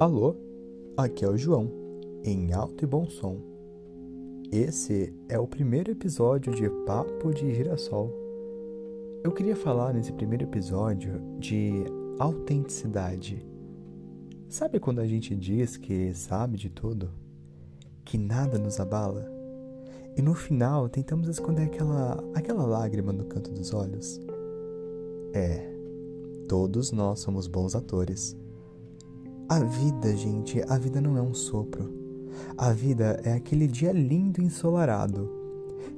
Alô, aqui é o João, em alto e bom som. Esse é o primeiro episódio de Papo de Girassol. Eu queria falar nesse primeiro episódio de autenticidade. Sabe quando a gente diz que sabe de tudo? Que nada nos abala? E no final tentamos esconder aquela, aquela lágrima no canto dos olhos? É, todos nós somos bons atores a vida, gente, a vida não é um sopro. A vida é aquele dia lindo e ensolarado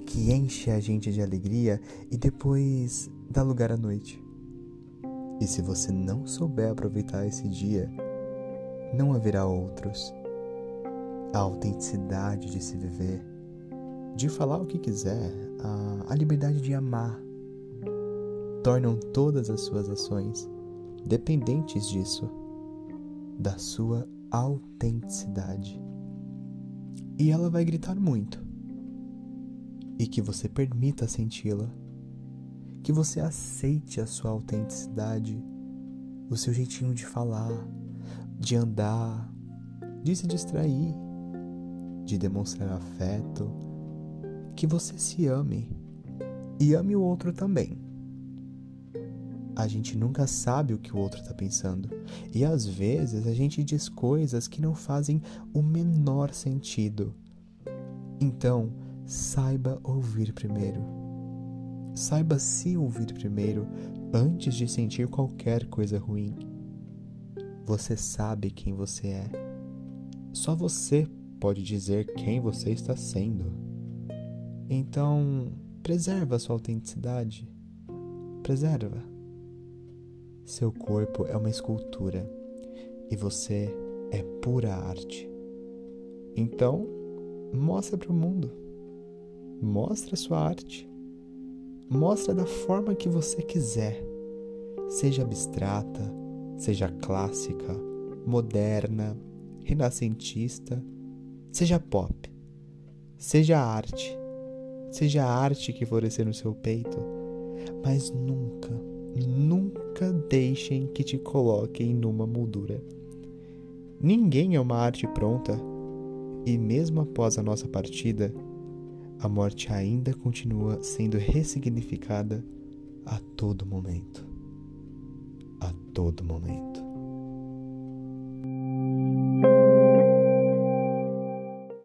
que enche a gente de alegria e depois dá lugar à noite. E se você não souber aproveitar esse dia, não haverá outros. A autenticidade de se viver, de falar o que quiser, a, a liberdade de amar, tornam todas as suas ações dependentes disso da sua autenticidade. E ela vai gritar muito. E que você permita senti-la. Que você aceite a sua autenticidade, o seu jeitinho de falar, de andar, de se distrair, de demonstrar afeto. Que você se ame e ame o outro também a gente nunca sabe o que o outro está pensando. E às vezes a gente diz coisas que não fazem o menor sentido. Então, saiba ouvir primeiro. Saiba se ouvir primeiro antes de sentir qualquer coisa ruim. Você sabe quem você é. Só você pode dizer quem você está sendo. Então, preserva a sua autenticidade. Preserva. Seu corpo é uma escultura e você é pura arte. Então, mostra para o mundo. Mostra a sua arte. Mostra da forma que você quiser. Seja abstrata, seja clássica, moderna, renascentista, seja pop. Seja arte. Seja a arte que florescer no seu peito, mas nunca nunca deixem que te coloquem numa moldura. Ninguém é uma arte pronta, e mesmo após a nossa partida, a morte ainda continua sendo ressignificada a todo momento. A todo momento.